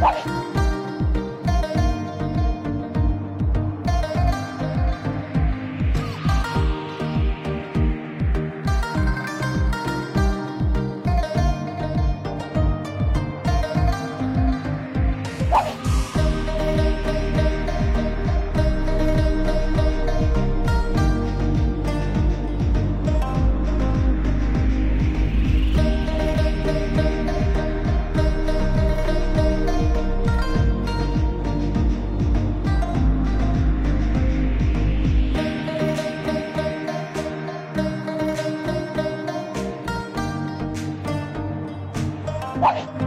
快。What?